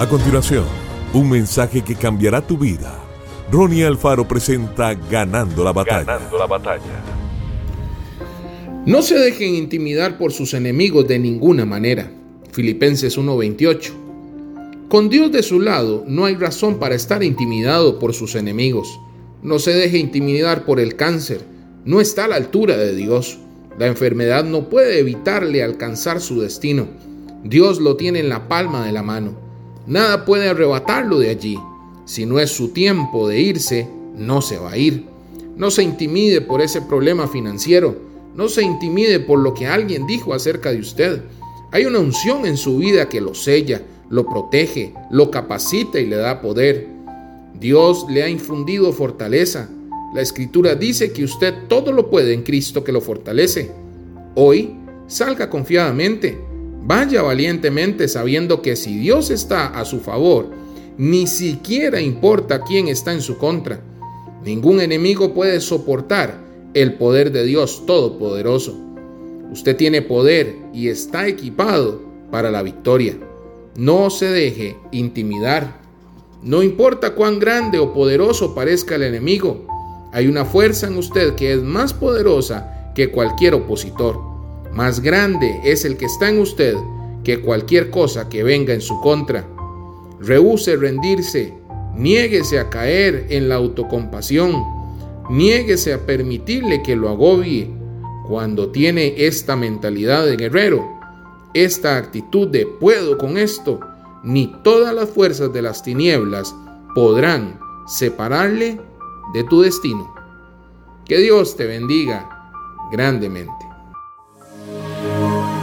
A continuación, un mensaje que cambiará tu vida. Ronnie Alfaro presenta Ganando la batalla. Ganando la batalla. No se dejen intimidar por sus enemigos de ninguna manera. Filipenses 1:28. Con Dios de su lado, no hay razón para estar intimidado por sus enemigos. No se deje intimidar por el cáncer. No está a la altura de Dios. La enfermedad no puede evitarle alcanzar su destino. Dios lo tiene en la palma de la mano. Nada puede arrebatarlo de allí. Si no es su tiempo de irse, no se va a ir. No se intimide por ese problema financiero. No se intimide por lo que alguien dijo acerca de usted. Hay una unción en su vida que lo sella, lo protege, lo capacita y le da poder. Dios le ha infundido fortaleza. La escritura dice que usted todo lo puede en Cristo que lo fortalece. Hoy, salga confiadamente Vaya valientemente sabiendo que si Dios está a su favor, ni siquiera importa quién está en su contra. Ningún enemigo puede soportar el poder de Dios Todopoderoso. Usted tiene poder y está equipado para la victoria. No se deje intimidar. No importa cuán grande o poderoso parezca el enemigo, hay una fuerza en usted que es más poderosa que cualquier opositor. Más grande es el que está en usted que cualquier cosa que venga en su contra. Rehúse rendirse, niéguese a caer en la autocompasión, niéguese a permitirle que lo agobie. Cuando tiene esta mentalidad de guerrero, esta actitud de puedo con esto, ni todas las fuerzas de las tinieblas podrán separarle de tu destino. Que Dios te bendiga grandemente.